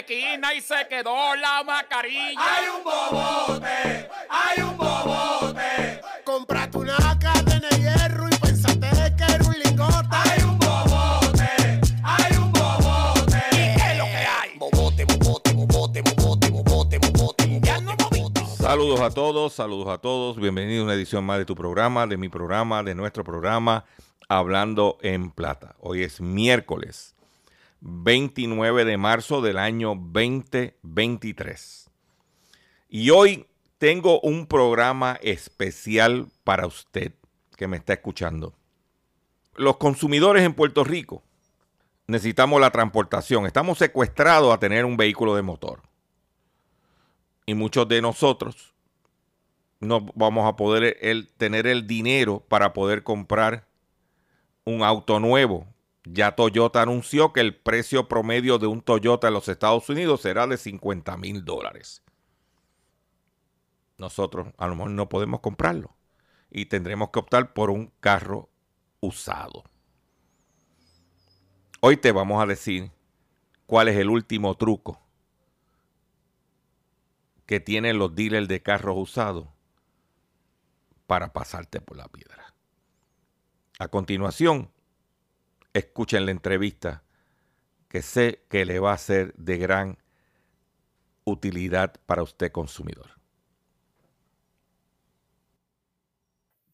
Caminaste 30 esquinas y se quedó la mascarilla. Hay un bobote, hay un bobote. Compraste una cadena de hierro y pensaste que era un lingote. Hay un bobote, hay un bobote. ¿Qué es lo que hay? Bobote, bobote, bobote, bobote, bobote, bobote, Ya no moviste. Saludos a todos, saludos a todos. Bienvenido a una edición más de tu programa, de mi programa, de nuestro programa Hablando en Plata. Hoy es miércoles 29 de marzo del año 2023. Y hoy tengo un programa especial para usted que me está escuchando. Los consumidores en Puerto Rico necesitamos la transportación. Estamos secuestrados a tener un vehículo de motor y muchos de nosotros no vamos a poder el, tener el dinero para poder comprar un auto nuevo. Ya Toyota anunció que el precio promedio de un Toyota en los Estados Unidos será de 50 mil dólares. Nosotros a lo mejor no podemos comprarlo y tendremos que optar por un carro usado. Hoy te vamos a decir cuál es el último truco que tienen los dealers de carros usados para pasarte por la piedra. A continuación, escuchen la entrevista que sé que le va a ser de gran utilidad para usted consumidor.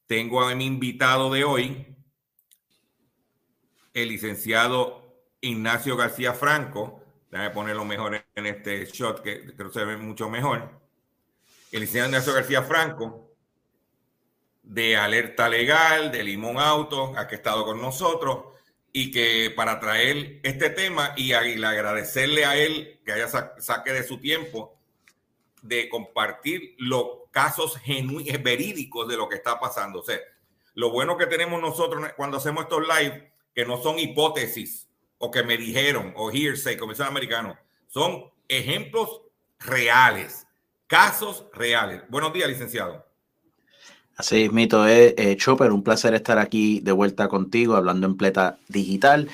Tengo a mi invitado de hoy, el licenciado Ignacio García Franco, Déjame ponerlo mejor en este shot que creo que se ve mucho mejor. El licenciado Ignacio García Franco, de Alerta Legal, de Limón Auto, ha estado con nosotros y que para traer este tema y, agradecerle a él que haya sa saque de su tiempo de compartir los casos genuinos, verídicos de lo que está pasando. O sea, lo bueno que tenemos nosotros cuando hacemos estos live, que no son hipótesis, o que me dijeron, o hearsay, como dicen americanos, son ejemplos reales, casos reales. Buenos días, licenciado. Así es, Mito, eh, eh, Chopper, un placer estar aquí de vuelta contigo, hablando en pleta digital,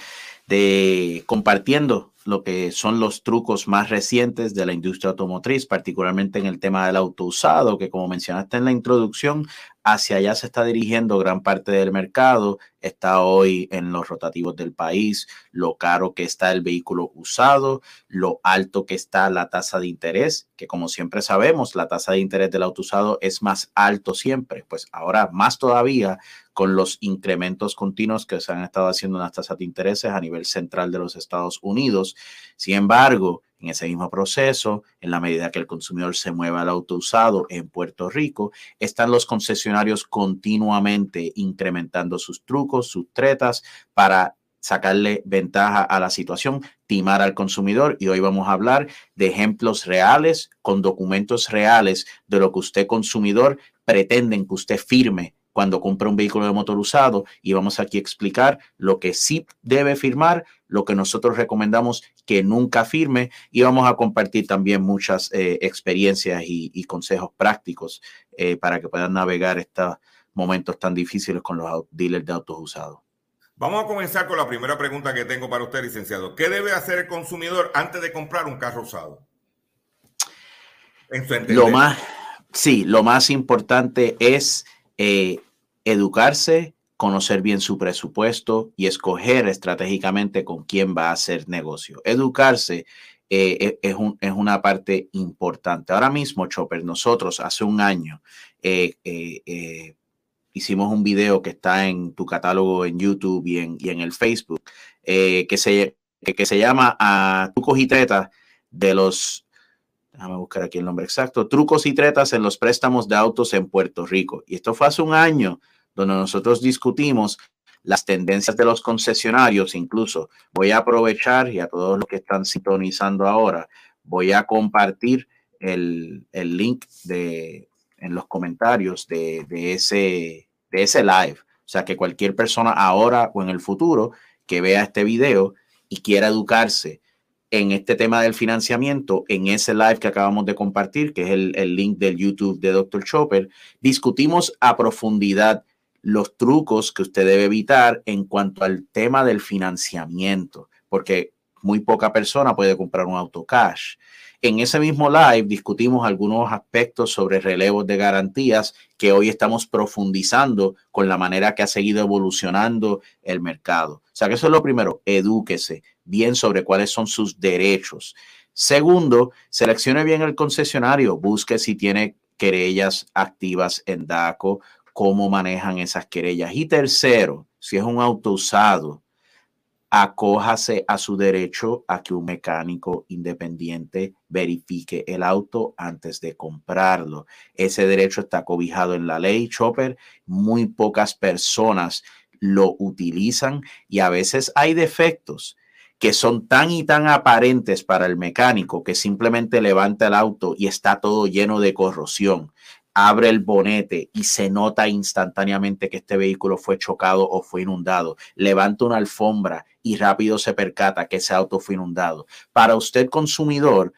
de compartiendo lo que son los trucos más recientes de la industria automotriz, particularmente en el tema del auto usado, que como mencionaste en la introducción, hacia allá se está dirigiendo gran parte del mercado, está hoy en los rotativos del país, lo caro que está el vehículo usado, lo alto que está la tasa de interés, que como siempre sabemos, la tasa de interés del auto usado es más alto siempre, pues ahora más todavía con los incrementos continuos que se han estado haciendo en las tasas de intereses a nivel central de los Estados Unidos. Sin embargo, en ese mismo proceso, en la medida que el consumidor se mueve al auto usado en Puerto Rico, están los concesionarios continuamente incrementando sus trucos, sus tretas para sacarle ventaja a la situación, timar al consumidor. Y hoy vamos a hablar de ejemplos reales con documentos reales de lo que usted consumidor pretenden que usted firme cuando compra un vehículo de motor usado y vamos aquí a explicar lo que sí debe firmar, lo que nosotros recomendamos que nunca firme y vamos a compartir también muchas eh, experiencias y, y, consejos prácticos eh, para que puedan navegar estos momentos tan difíciles con los dealers de autos usados. Vamos a comenzar con la primera pregunta que tengo para usted, licenciado. ¿Qué debe hacer el consumidor antes de comprar un carro usado? En su lo más, sí, lo más importante es eh, educarse, conocer bien su presupuesto y escoger estratégicamente con quién va a hacer negocio. Educarse eh, es, un, es, una parte importante. Ahora mismo, Chopper, nosotros hace un año eh, hicimos un video que está en tu catálogo en YouTube y en, el Facebook, que, se, que, se llama a Trucos y Tretas de los déjame buscar aquí el nombre exacto, trucos y tretas en los préstamos de autos en Puerto Rico. Y esto fue hace un año donde nosotros discutimos las tendencias de los concesionarios, incluso voy a aprovechar y a todos los que están sintonizando ahora, voy a compartir el, el link de, en los comentarios de, de, ese, de ese live. O sea, que cualquier persona ahora o en el futuro que vea este video y quiera educarse en este tema del financiamiento, en ese live que acabamos de compartir, que es el, link del YouTube de Dr. Chopper, discutimos a profundidad los trucos que usted debe evitar en cuanto al tema del financiamiento, porque muy poca persona puede comprar un auto cash. En ese mismo live discutimos algunos aspectos sobre relevos de garantías que hoy estamos profundizando con la manera que ha seguido evolucionando el mercado. O sea que eso es lo primero, edúquese bien sobre cuáles son sus derechos. Segundo, seleccione bien el concesionario, busque si tiene querellas activas en DACO, cómo manejan esas querellas. Y tercero, si es un auto usado, acójase a su derecho a que un mecánico independiente verifique el auto antes de comprarlo. Ese derecho está cobijado en la ley Chopper. Muy pocas personas lo utilizan y a veces hay defectos que son tan y tan aparentes para el mecánico que simplemente levanta el auto y está todo lleno de corrosión abre el bonete y se nota instantáneamente que este vehículo fue chocado o fue inundado. Levanta una alfombra y rápido se percata que ese auto fue inundado. Para usted consumidor,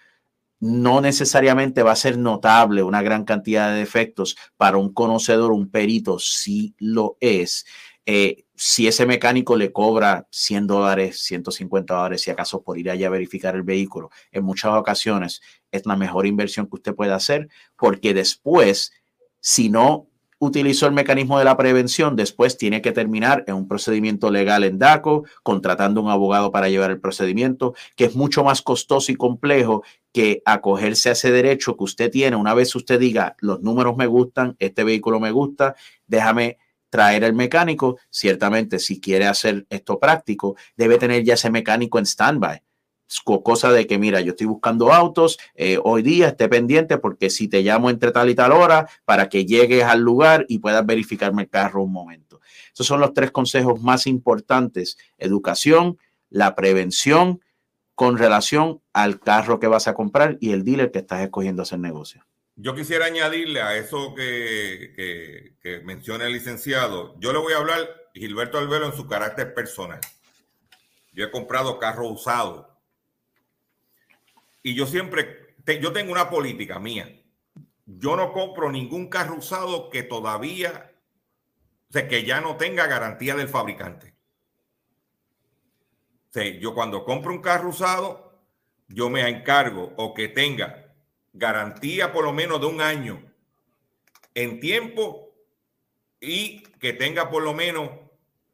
no necesariamente va a ser notable una gran cantidad de defectos. Para un conocedor, un perito, sí lo es. Eh, si ese mecánico le cobra 100 dólares, 150 dólares, si acaso por ir allá a verificar el vehículo, en muchas ocasiones es la mejor inversión que usted puede hacer, porque después, si no utilizó el mecanismo de la prevención, después tiene que terminar en un procedimiento legal en DACO, contratando un abogado para llevar el procedimiento, que es mucho más costoso y complejo que acogerse a ese derecho que usted tiene. Una vez usted diga, los números me gustan, este vehículo me gusta, déjame traer el mecánico. Ciertamente, si quiere hacer esto práctico, debe tener ya ese mecánico en standby cosa de que, mira, yo estoy buscando autos, eh, hoy día esté pendiente porque si te llamo entre tal y tal hora para que llegues al lugar y puedas verificarme el carro un momento. Esos son los tres consejos más importantes. Educación, la prevención con relación al carro que vas a comprar y el dealer que estás escogiendo hacer negocio. Yo quisiera añadirle a eso que, menciona el licenciado. Yo le voy a hablar, Gilberto Albero, en su carácter personal. Yo he comprado carros usados y yo siempre, yo tengo una política mía. Yo no compro ningún carro usado que todavía, o sea, que ya no tenga garantía del fabricante. Yo cuando compro un carro usado, yo me encargo o que tenga garantía por lo menos de un año en tiempo y que tenga por lo menos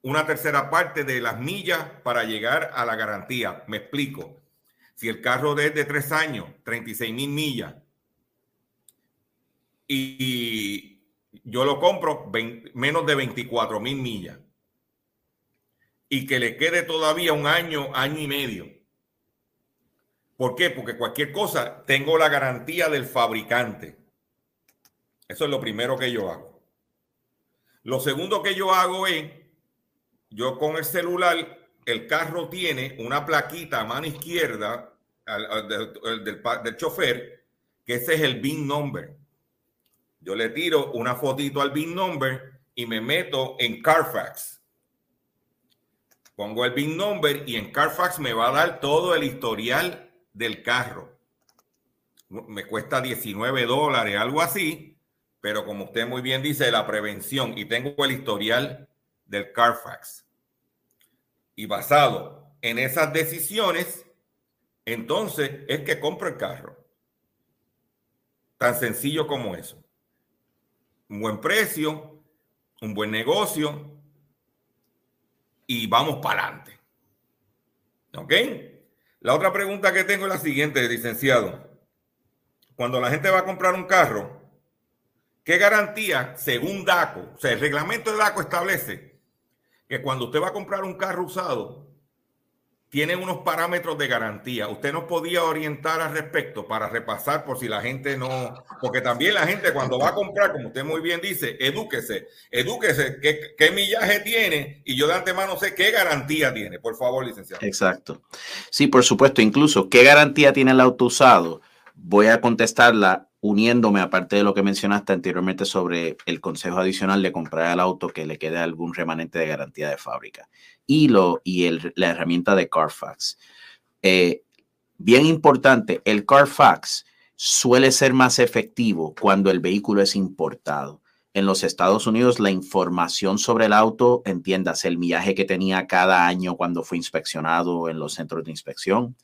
una tercera parte de las millas para llegar a la garantía. Me explico. Si el carro es de tres años, 36 mil millas, y yo lo compro menos de 24 mil millas, y que le quede todavía un año, año y medio. ¿Por qué? Porque cualquier cosa tengo la garantía del fabricante. Eso es lo primero que yo hago. Lo segundo que yo hago es, yo con el celular, el carro tiene una plaquita a mano izquierda del, del, chofer, que ese es el BIN number. Yo le tiro una fotito al BIN number y me meto en Carfax. Pongo el BIN number y en Carfax me va a dar todo el historial del carro. Me cuesta 19 dólares, algo así, pero como usted muy bien dice, la prevención y tengo el historial del Carfax. Y basado en esas decisiones, entonces es que compro el carro. Tan sencillo como eso. Un buen precio, un buen negocio y vamos para adelante. ¿Ok? La otra pregunta que tengo es la siguiente, licenciado. Cuando la gente va a comprar un carro, ¿qué garantía, según DACO, o sea, el reglamento de DACO establece que cuando usted va a comprar un carro usado, tiene unos parámetros de garantía. ¿Usted nos podía orientar al respecto para repasar por si la gente no, porque también la gente cuando va a comprar, como usted muy bien dice, edúquese, edúquese qué, qué millaje tiene y yo de antemano sé qué garantía tiene. Por favor, licenciado. Exacto. Sí, por supuesto, incluso qué garantía tiene el auto usado. Voy a contestarla uniéndome, aparte de lo que mencionaste anteriormente sobre el consejo adicional de comprar el auto que le quede algún remanente de garantía de fábrica y, lo, y el, la herramienta de Carfax. Eh, bien importante, el Carfax suele ser más efectivo cuando el vehículo es importado. En los Estados Unidos, la información sobre el auto, entiendas, el millaje que tenía cada año cuando fue inspeccionado en los centros de inspección,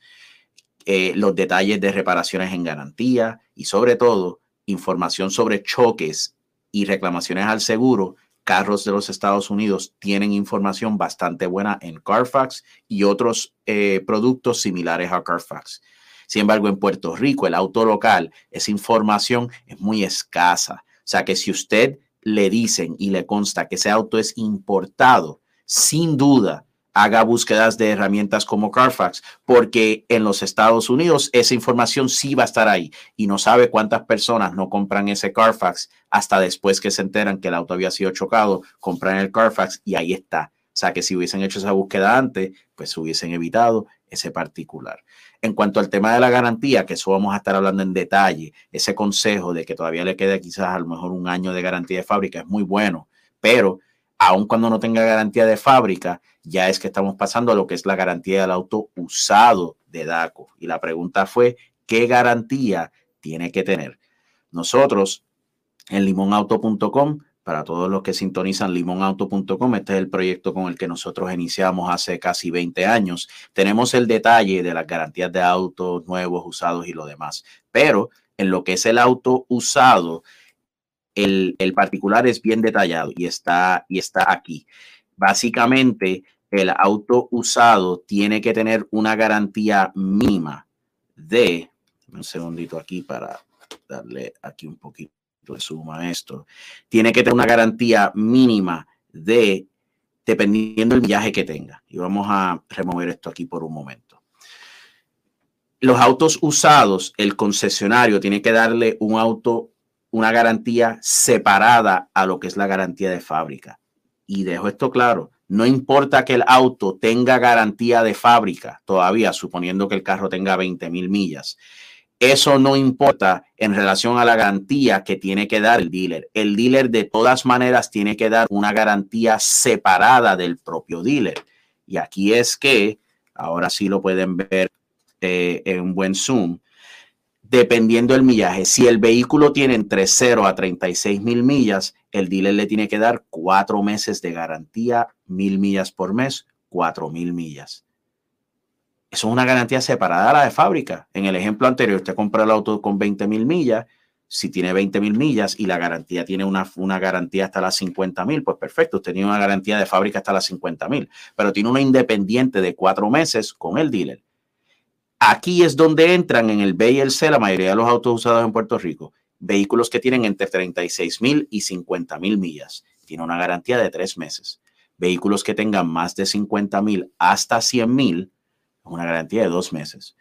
eh, los detalles de reparaciones en garantía y sobre todo información sobre choques y reclamaciones al seguro. Carros de los Estados Unidos tienen información bastante buena en Carfax y otros eh, productos similares a Carfax. Sin embargo, en Puerto Rico, el auto local, esa información es muy escasa. O sea que si usted le dicen y le consta que ese auto es importado, sin duda haga búsquedas de herramientas como Carfax, porque en los Estados Unidos esa información sí va a estar ahí y no sabe cuántas personas no compran ese Carfax hasta después que se enteran que el auto había sido chocado, compran el Carfax y ahí está. O sea que si hubiesen hecho esa búsqueda antes, pues hubiesen evitado ese particular. En cuanto al tema de la garantía, que eso vamos a estar hablando en detalle, ese consejo de que todavía le queda quizás a lo mejor un año de garantía de fábrica es muy bueno, pero aun cuando no tenga garantía de fábrica, ya es que estamos pasando a lo que es la garantía del auto usado de DACO. Y la pregunta fue, ¿qué garantía tiene que tener? Nosotros en limonauto.com, para todos los que sintonizan limonauto.com, este es el proyecto con el que nosotros iniciamos hace casi 20 años. Tenemos el detalle de las garantías de autos nuevos, usados y lo demás. Pero en lo que es el auto usado, el, particular es bien detallado y está, y está aquí. Básicamente, el auto usado tiene que tener una garantía mínima de, un segundito aquí para darle aquí un poquito de suma a esto, tiene que tener una garantía mínima de, dependiendo del viaje que tenga. Y vamos a remover esto aquí por un momento. Los autos usados, el concesionario tiene que darle un auto una garantía separada a lo que es la garantía de fábrica. Y dejo esto claro, no importa que el auto tenga garantía de fábrica todavía, suponiendo que el carro tenga 20 mil millas. Eso no importa en relación a la garantía que tiene que dar el dealer. El dealer de todas maneras tiene que dar una garantía separada del propio dealer. Y aquí es que, ahora sí lo pueden ver eh, en un buen zoom, dependiendo del millaje. Si el vehículo tiene entre 0 a 36 mil millas, el dealer le tiene que dar cuatro meses de garantía, mil millas por mes, cuatro mil millas. Eso es una garantía separada a la de fábrica. En el ejemplo anterior, usted compra el auto con 20 mil millas. Si tiene 20 mil millas y la garantía tiene una, una garantía hasta las 50 mil, pues perfecto, usted tiene una garantía de fábrica hasta las 50 mil, pero tiene una independiente de cuatro meses con el dealer Aquí es donde entran en el B y el C la mayoría de los autos usados en Puerto Rico. Vehículos que tienen entre 36 mil y 50 mil millas. Tiene una garantía de tres meses. Vehículos que tengan más de 50 mil hasta 100 mil, una garantía de dos meses.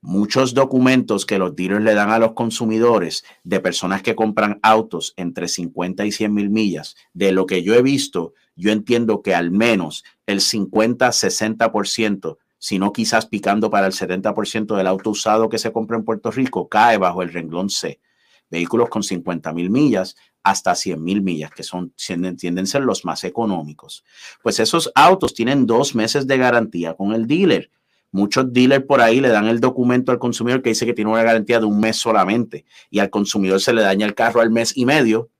Muchos documentos que los dealers le dan a los consumidores de personas que compran autos entre 50 y 100 mil millas, de lo que yo he visto, yo entiendo que al menos el 50-60% sino quizás picando para el 70% del auto usado que se compra en Puerto Rico, cae bajo el renglón C. Vehículos con 50 mil millas hasta 100 mil millas, que son, tienden a ser los más económicos. Pues esos autos tienen dos meses de garantía con el dealer. Muchos dealers por ahí le dan el documento al consumidor que dice que tiene una garantía de un mes solamente y al consumidor se le daña el carro al mes y medio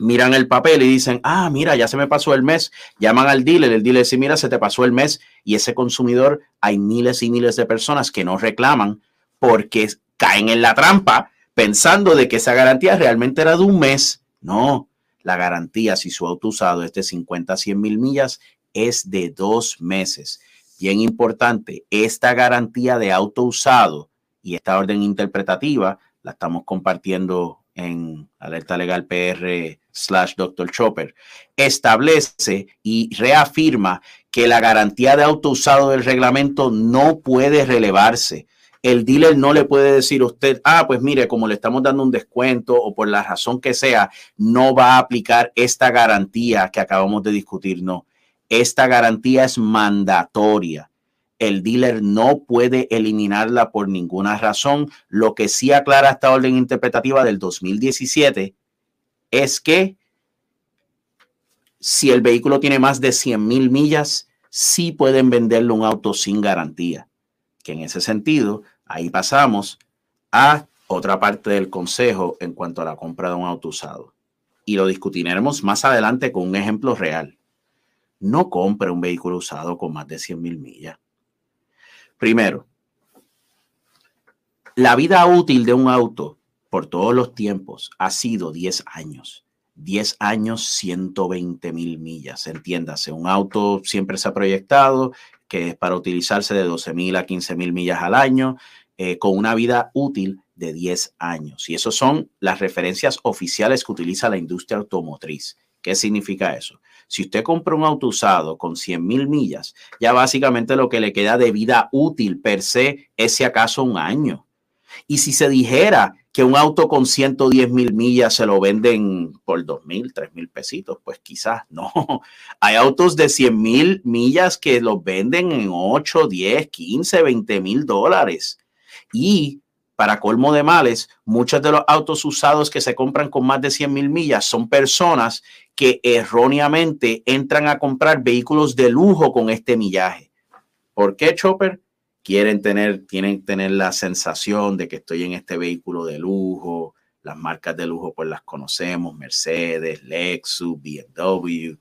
miran el papel y dicen, ah, mira, ya se me pasó el mes, llaman al dealer, el dealer dice, mira, se te pasó el mes y ese consumidor, hay miles y miles de personas que no reclaman porque caen en la trampa pensando de que esa garantía realmente era de un mes. No, la garantía, si su auto usado es de 50 a 100 mil millas, es de dos meses. Bien importante, esta garantía de auto usado y esta orden interpretativa la estamos compartiendo en Alerta Legal PR slash Dr. Chopper, establece y reafirma que la garantía de auto usado del reglamento no puede relevarse. El dealer no le puede decir a usted, ah, pues mire, como le estamos dando un descuento o por la razón que sea, no va a aplicar esta garantía que acabamos de discutir. No, esta garantía es mandatoria. El dealer no puede eliminarla por ninguna razón. Lo que sí aclara esta orden interpretativa del 2017 es que si el vehículo tiene más de 100 mil millas, sí pueden venderle un auto sin garantía. Que en ese sentido, ahí pasamos a otra parte del consejo en cuanto a la compra de un auto usado. Y lo discutiremos más adelante con un ejemplo real. No compre un vehículo usado con más de 100 mil millas. Primero, la vida útil de un auto por todos los tiempos ha sido 10 años. 10 años, 120 mil millas. Entiéndase, un auto siempre se ha proyectado que es para utilizarse de 12 mil a 15 mil millas al año, eh, con una vida útil de 10 años. Y esas son las referencias oficiales que utiliza la industria automotriz. ¿Qué significa eso? Si usted compra un auto usado con 100 mil millas, ya básicamente lo que le queda de vida útil per se es si acaso un año. Y si se dijera que un auto con 110 mil millas se lo venden por 2 mil, 3 mil pesitos, pues quizás no. Hay autos de 100 mil millas que los venden en 8, 10, 15, 20 mil dólares. Y para colmo de males, muchos de los autos usados que se compran con más de 100 mil millas son personas que erróneamente entran a comprar vehículos de lujo con este millaje. ¿Por qué, Chopper? Quieren tener, tienen tener la sensación de que estoy en este vehículo de lujo. Las marcas de lujo, pues las conocemos, Mercedes, Lexus, BMW.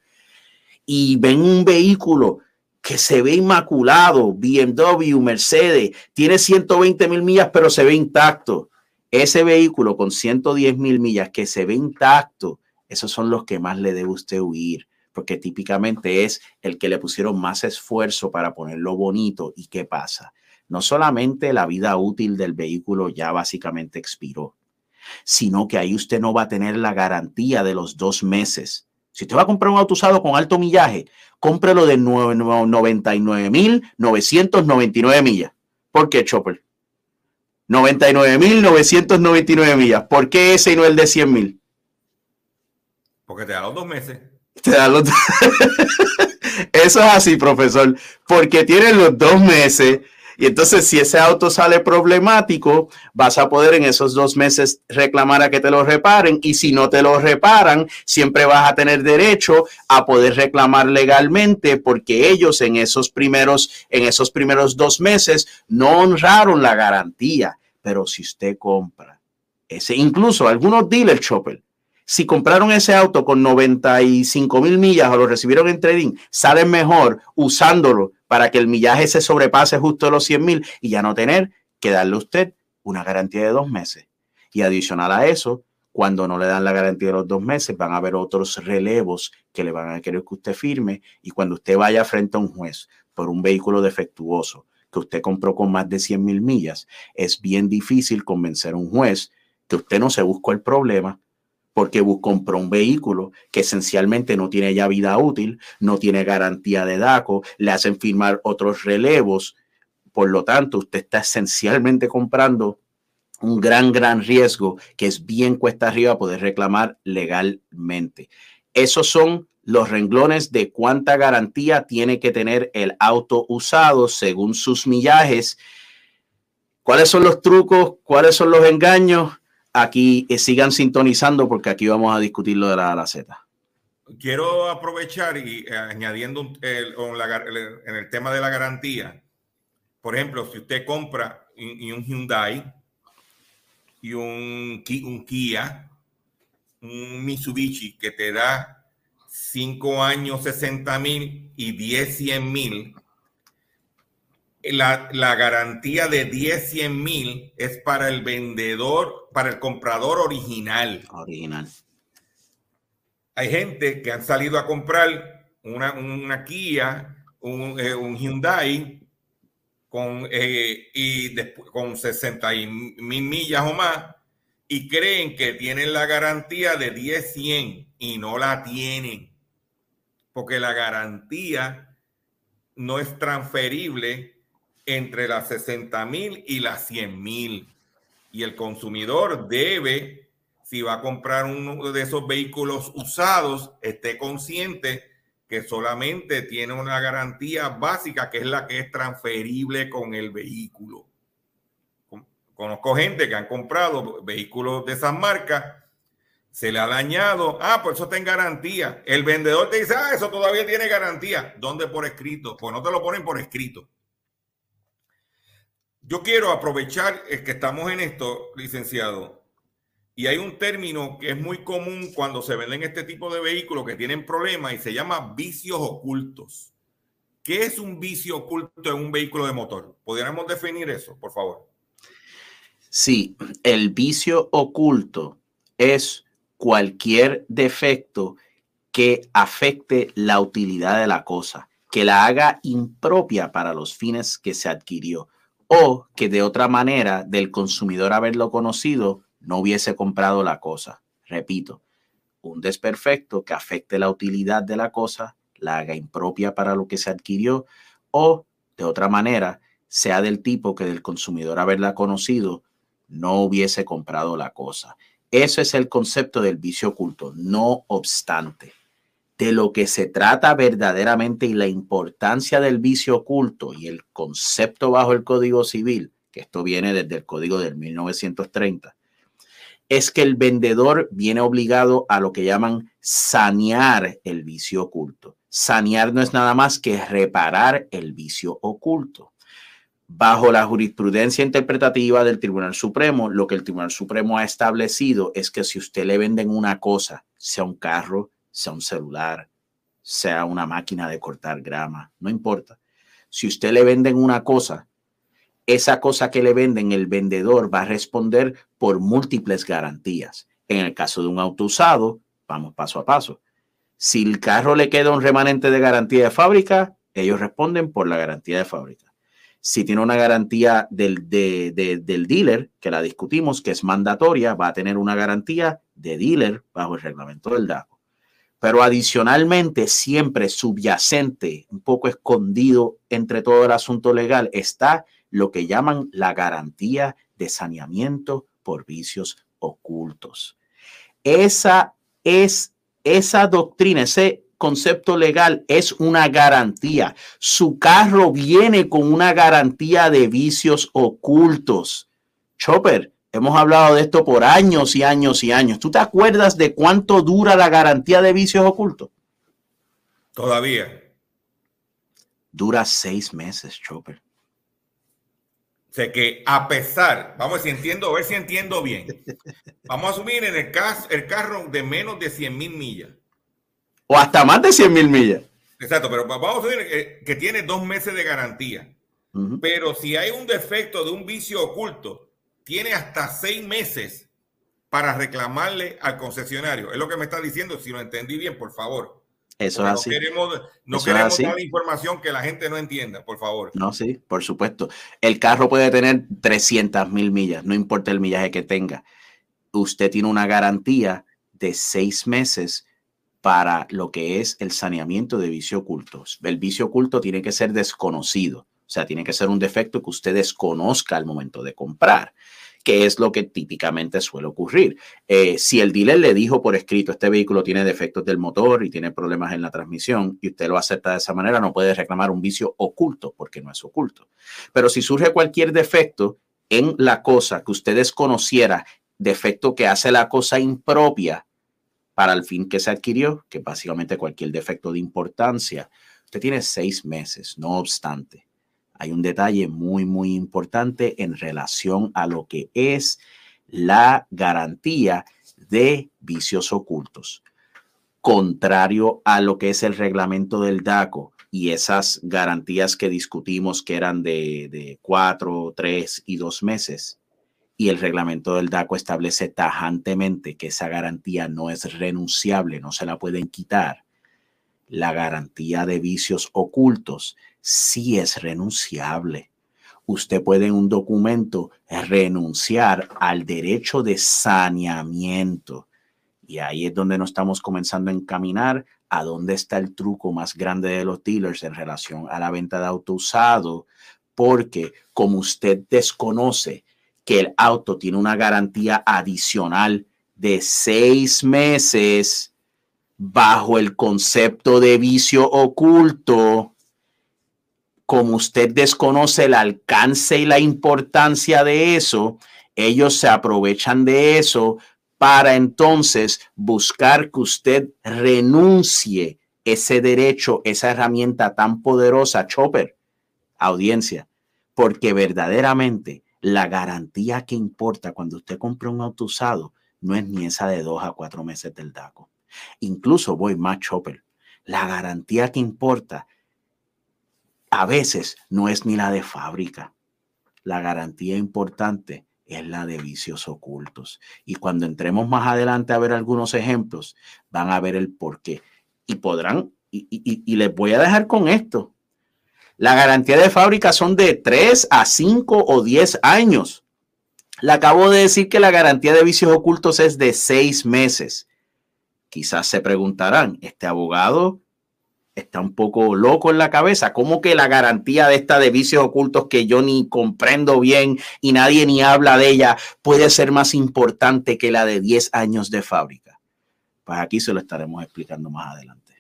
Y ven un vehículo que se ve inmaculado, BMW, Mercedes, tiene 120 mil millas, pero se ve intacto. Ese vehículo con 110 mil millas que se ve intacto, esos son los que más le debe usted huir, porque típicamente es el que le pusieron más esfuerzo para ponerlo bonito. ¿Y qué pasa? No solamente la vida útil del vehículo ya básicamente expiró, sino que ahí usted no va a tener la garantía de los dos meses. Si usted va a comprar un auto usado con alto millaje, cómprelo de 99.999 millas. ¿Por qué, Chopper? 99.999 millas. ¿Por qué ese y no el de 100.000? Porque te da los dos meses. Eso es así, profesor, porque tienen los dos meses. Y entonces, si ese auto sale problemático, vas a poder en esos dos meses reclamar a que te lo reparen. Y si no te lo reparan, siempre vas a tener derecho a poder reclamar legalmente porque ellos en esos primeros, en esos primeros dos meses no honraron la garantía. Pero si usted compra ese, incluso algunos dealers, Chopper, si compraron ese auto con 95 mil millas o lo recibieron en trading, salen mejor usándolo para que el millaje se sobrepase justo los 100 mil y ya no tener que darle a usted una garantía de dos meses. Y adicional a eso, cuando no le dan la garantía de los dos meses, van a haber otros relevos que le van a querer que usted firme. Y cuando usted vaya frente a un juez por un vehículo defectuoso que usted compró con más de 100 mil millas, es bien difícil convencer a un juez que usted no se buscó el problema, porque compró un vehículo que esencialmente no tiene ya vida útil, no tiene garantía de DACO, le hacen firmar otros relevos. Por lo tanto, usted está esencialmente comprando un gran, gran riesgo que es bien cuesta arriba poder reclamar legalmente. Esos son los renglones de cuánta garantía tiene que tener el auto usado según sus millajes. ¿Cuáles son los trucos? ¿Cuáles son los engaños? Aquí eh, sigan sintonizando porque aquí vamos a discutir lo de la la Z. Quiero aprovechar y eh, añadiendo en el tema de la garantía. Por ejemplo, si usted compra un, Hyundai y un, un Kia, un Mitsubishi que te da 5 años 60 mil y 10 100 mil, la, la, garantía de 10, 100 mil es para el vendedor, para el comprador original. Original. Hay gente que han salido a comprar una, una Kia, un, eh, un, Hyundai con, eh, y después, con 60 mil millas o más y creen que tienen la garantía de 10, 100 y no la tienen, porque la garantía no es transferible entre las 60 mil y las 100 mil. Y el consumidor debe, si va a comprar uno de esos vehículos usados, esté consciente que solamente tiene una garantía básica, que es la que es transferible con el vehículo. Conozco gente que han comprado vehículos de esas marcas, se le ha dañado, ah, pues eso está en garantía. El vendedor te dice, ah, eso todavía tiene garantía. ¿Dónde por escrito? Pues no te lo ponen por escrito. Yo quiero aprovechar el que estamos en esto, licenciado, y hay un término que es muy común cuando se venden este tipo de vehículos que tienen problemas y se llama vicios ocultos. ¿Qué es un vicio oculto en un vehículo de motor? ¿Podríamos definir eso, por favor? Sí, el vicio oculto es cualquier defecto que afecte la utilidad de la cosa, que la haga impropia para los fines que se adquirió o que de otra manera del consumidor haberlo conocido no hubiese comprado la cosa. Repito, un desperfecto que afecte la utilidad de la cosa, la haga impropia para lo que se adquirió o de otra manera sea del tipo que del consumidor haberla conocido no hubiese comprado la cosa. Eso es el concepto del vicio oculto. No obstante, de lo que se trata verdaderamente y la importancia del vicio oculto y el concepto bajo el Código Civil, que esto viene desde el Código del 1930, es que el vendedor viene obligado a lo que llaman sanear el vicio oculto. Sanear no es nada más que reparar el vicio oculto. Bajo la jurisprudencia interpretativa del Tribunal Supremo, lo que el Tribunal Supremo ha establecido es que si usted le venden una cosa, sea un carro, sea un celular, sea una máquina de cortar grama, no importa. Si usted le venden una cosa, esa cosa que le venden, el vendedor va a responder por múltiples garantías. En el caso de un auto usado, vamos paso a paso. Si el carro le queda un remanente de garantía de fábrica, ellos responden por la garantía de fábrica. Si tiene una garantía del, del dealer, que la discutimos, que es mandatoria, va a tener una garantía de dealer bajo el reglamento del DACO. Pero adicionalmente, siempre subyacente, un poco escondido entre todo el asunto legal, está lo que llaman la garantía de saneamiento por vicios ocultos. Esa es esa doctrina, ese concepto legal es una garantía. Su carro viene con una garantía de vicios ocultos. Chopper, Hemos hablado de esto por años y años y años. ¿Tú te acuerdas de cuánto dura la garantía de vicios ocultos? Todavía. Dura seis meses, Chopper. Sé que a pesar, vamos a ver si entiendo, a ver si entiendo bien. Vamos a asumir en el, caso, el carro de menos de 100 mil millas. O hasta más de 100 mil millas. Exacto, pero vamos a asumir que, que tiene dos meses de garantía. Pero si hay un defecto de un vicio oculto, tiene hasta seis meses para reclamarle al concesionario. Es lo que me está diciendo, si lo entendí bien, por favor. Eso es así. No queremos, no queremos dar información que la gente no entienda, por favor. No, sí, por supuesto. El carro puede tener 300 mil millas, no importa el millaje que tenga. Usted tiene una garantía de seis meses para lo que es el saneamiento de vicio ocultos. El vicio oculto tiene que ser desconocido, o sea, tiene que ser un defecto que usted desconozca al momento de comprar que es lo que típicamente suele ocurrir. Eh, si el dealer le dijo por escrito, este vehículo tiene defectos del motor y tiene problemas en la transmisión, y usted lo acepta de esa manera, no puede reclamar un vicio oculto, porque no es oculto. Pero si surge cualquier defecto en la cosa que usted desconociera, defecto que hace la cosa impropia para el fin que se adquirió, que básicamente cualquier defecto de importancia, usted tiene seis meses, no obstante hay un detalle muy, muy importante en relación a lo que es la garantía de vicios ocultos. Contrario a lo que es el reglamento del DACO y esas garantías que discutimos que eran de, de cuatro, tres y dos meses, y el reglamento del DACO establece tajantemente que esa garantía no es renunciable, no se la pueden quitar. La garantía de vicios ocultos sí es renunciable. Usted puede en un documento renunciar al derecho de saneamiento. Y ahí es donde nos estamos comenzando a encaminar a dónde está el truco más grande de los dealers en relación a la venta de auto usado, porque como usted desconoce que el auto tiene una garantía adicional de seis meses bajo el concepto de vicio oculto, como usted desconoce el alcance y la importancia de eso, ellos se aprovechan de eso para entonces buscar que usted renuncie ese derecho, esa herramienta tan poderosa, Chopper, audiencia, porque verdaderamente la garantía que importa cuando usted compra un auto usado no es ni esa de dos a cuatro meses del DACO. Incluso voy más Chopper. La garantía que importa a veces no es ni la de fábrica. La garantía importante es la de vicios ocultos. Y cuando entremos más adelante a ver algunos ejemplos, van a ver el por qué. Y podrán, y, les voy a dejar con esto. La garantía de fábrica son de 3 a 5 o 10 años. Le acabo de decir que la garantía de vicios ocultos es de 6 meses. Quizás se preguntarán, ¿este abogado está un poco loco en la cabeza. ¿Cómo que la garantía de esta de vicios ocultos que yo ni comprendo bien y nadie ni habla de ella puede ser más importante que la de 10 años de fábrica? Pues aquí se lo estaremos explicando más adelante.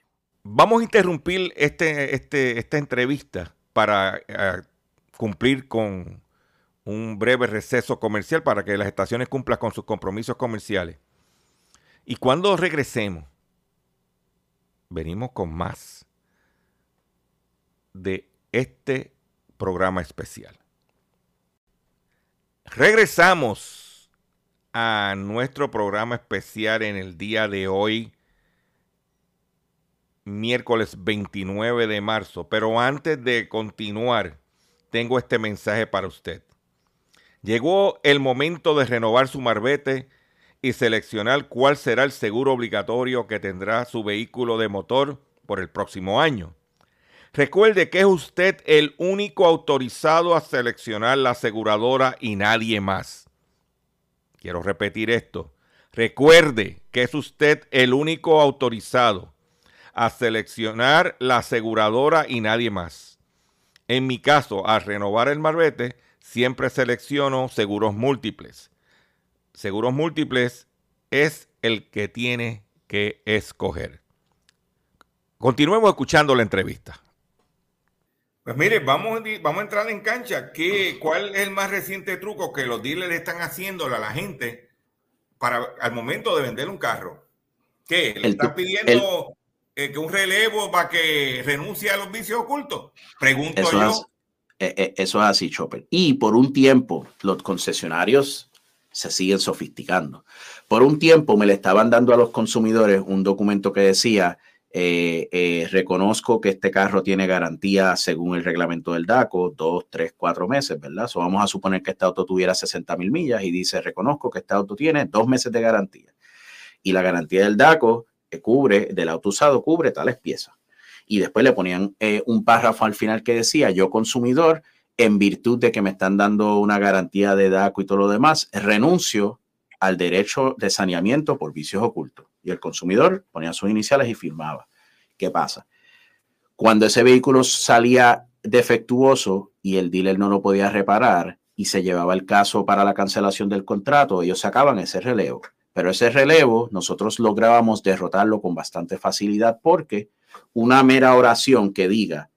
Vamos a interrumpir este, este, esta entrevista para eh, cumplir con un breve receso comercial para que las estaciones cumplan con sus compromisos comerciales. Y cuando regresemos, venimos con más de este programa especial. Regresamos a nuestro programa especial en el día de hoy, miércoles 29 de marzo. Pero antes de continuar, tengo este mensaje para usted. Llegó el momento de renovar su marbete y seleccionar cuál será el seguro obligatorio que tendrá su vehículo de motor por el próximo año. Recuerde que es usted el único autorizado a seleccionar la aseguradora y nadie más. Quiero repetir esto. Recuerde que es usted el único autorizado a seleccionar la aseguradora y nadie más. En mi caso, al renovar el marbete, siempre selecciono seguros múltiples. Seguros múltiples es el que tiene que escoger. Continuemos escuchando la entrevista. Pues mire, vamos, vamos a entrar en cancha. ¿Qué, ¿Cuál es el más reciente truco que los dealers están haciéndole a la gente para al momento de vender un carro? ¿Qué? ¿Le están pidiendo eh, que un relevo para que renuncie a los vicios ocultos? Pregunto eso yo. Es, eh, eh, eso es así, Chopper. Y por un tiempo, los concesionarios se siguen sofisticando. Por un tiempo me le estaban dando a los consumidores un documento que decía eh, eh, reconozco que este carro tiene garantía según el reglamento del DACO, dos, tres, cuatro meses, ¿verdad? So vamos a suponer que este auto tuviera 60 mil millas y dice, reconozco que este auto tiene dos meses de garantía. Y la garantía del DACO que cubre, del auto usado, cubre tales piezas. Y después le ponían eh, un párrafo al final que decía, yo consumidor, en virtud de que me están dando una garantía de DACO y todo lo demás, renuncio al derecho de saneamiento por vicios ocultos el consumidor ponía sus iniciales y firmaba. ¿Qué pasa? Cuando ese vehículo salía defectuoso y el dealer no lo podía reparar y se llevaba el caso para la cancelación del contrato, ellos sacaban ese relevo. Pero ese relevo nosotros lográbamos derrotarlo con bastante facilidad porque una mera oración que diga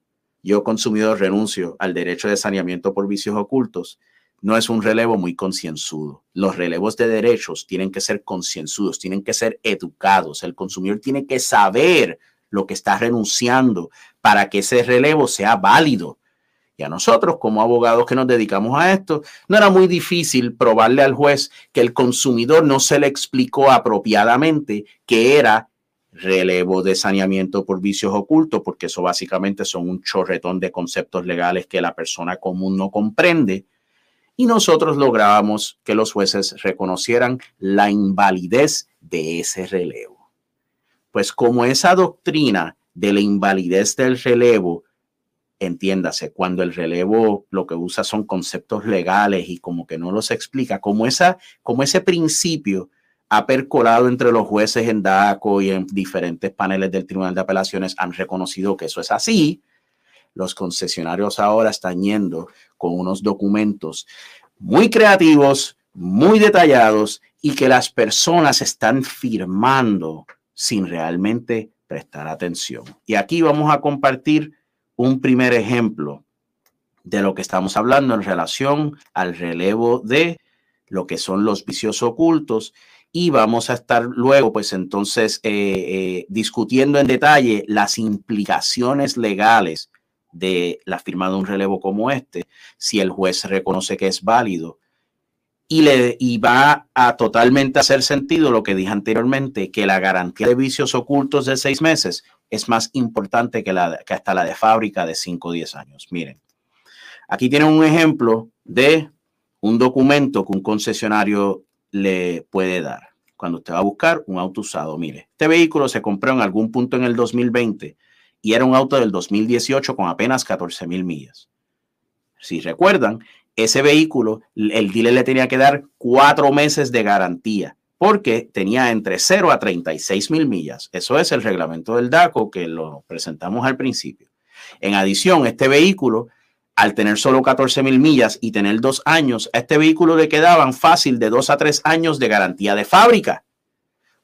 yo consumidor renuncio al derecho de saneamiento por vicios ocultos no es un relevo muy concienzudo. Los relevos de derechos tienen que ser concienzudos, tienen que ser educados. El consumidor tiene que saber lo que está renunciando para que ese relevo sea válido. Y a nosotros, como abogados que nos dedicamos a esto, no era muy difícil probarle al juez que el consumidor no se le explicó apropiadamente que era relevo de saneamiento por vicios ocultos, porque eso básicamente son un chorretón de conceptos legales que la persona común no comprende y nosotros lográbamos que los jueces reconocieran la invalidez de ese relevo. Pues como esa doctrina de la invalidez del relevo, entiéndase, cuando el relevo lo que usa son conceptos legales y como que no los explica, como, esa, como ese principio ha percolado entre los jueces en DACO y en diferentes paneles del Tribunal de Apelaciones han reconocido que eso es así. Los concesionarios ahora están yendo con unos documentos muy creativos, muy detallados y que las personas están firmando sin realmente prestar atención. Y aquí vamos a compartir un primer ejemplo de lo que estamos hablando en relación al relevo de lo que son los vicios ocultos y vamos a estar luego, pues entonces, eh, eh, discutiendo en detalle las implicaciones legales de la firma de un relevo como este, si el juez reconoce que es válido y, le, y va a totalmente hacer sentido lo que dije anteriormente, que la garantía de vicios ocultos de seis meses es más importante que, la, que hasta la de fábrica de cinco o diez años. Miren, aquí tienen un ejemplo de un documento que un concesionario le puede dar cuando usted va a buscar un auto usado. Mire, este vehículo se compró en algún punto en el 2020 y era un auto del 2018 con apenas 14 mil millas. Si recuerdan, ese vehículo, el dealer le tenía que dar cuatro meses de garantía porque tenía entre 0 a 36 mil millas. Eso es el reglamento del DACO que lo presentamos al principio. En adición, este vehículo al tener solo 14 mil millas y tener dos años, a este vehículo le quedaban fácil de dos a tres años de garantía de fábrica.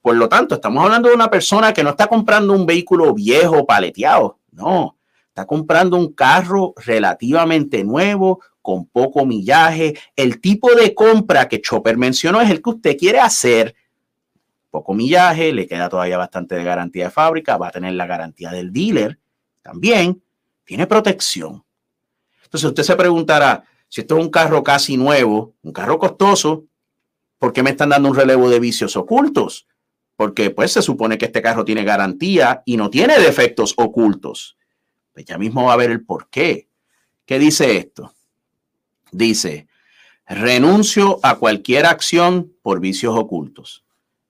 Por lo tanto, estamos hablando de una persona que no está comprando un vehículo viejo, paleteado, no, está comprando un carro relativamente nuevo, con poco millaje. El tipo de compra que Chopper mencionó es el que usted quiere hacer. Poco millaje, le queda todavía bastante de garantía de fábrica, va a tener la garantía del dealer también, tiene protección. Entonces usted se preguntará, si esto es un carro casi nuevo, un carro costoso, ¿por qué me están dando un relevo de vicios ocultos? Porque pues se supone que este carro tiene garantía y no tiene defectos ocultos. Pues ya mismo va a ver el por qué. ¿Qué dice esto? Dice, renuncio a cualquier acción por vicios ocultos.